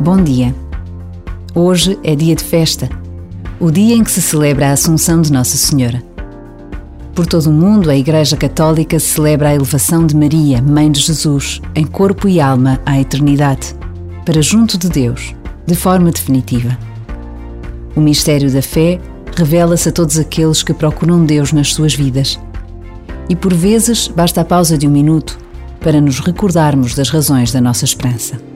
Bom dia. Hoje é dia de festa, o dia em que se celebra a Assunção de Nossa Senhora. Por todo o mundo, a Igreja Católica celebra a elevação de Maria, Mãe de Jesus, em corpo e alma à eternidade, para junto de Deus, de forma definitiva. O mistério da fé revela-se a todos aqueles que procuram Deus nas suas vidas. E por vezes basta a pausa de um minuto para nos recordarmos das razões da nossa esperança.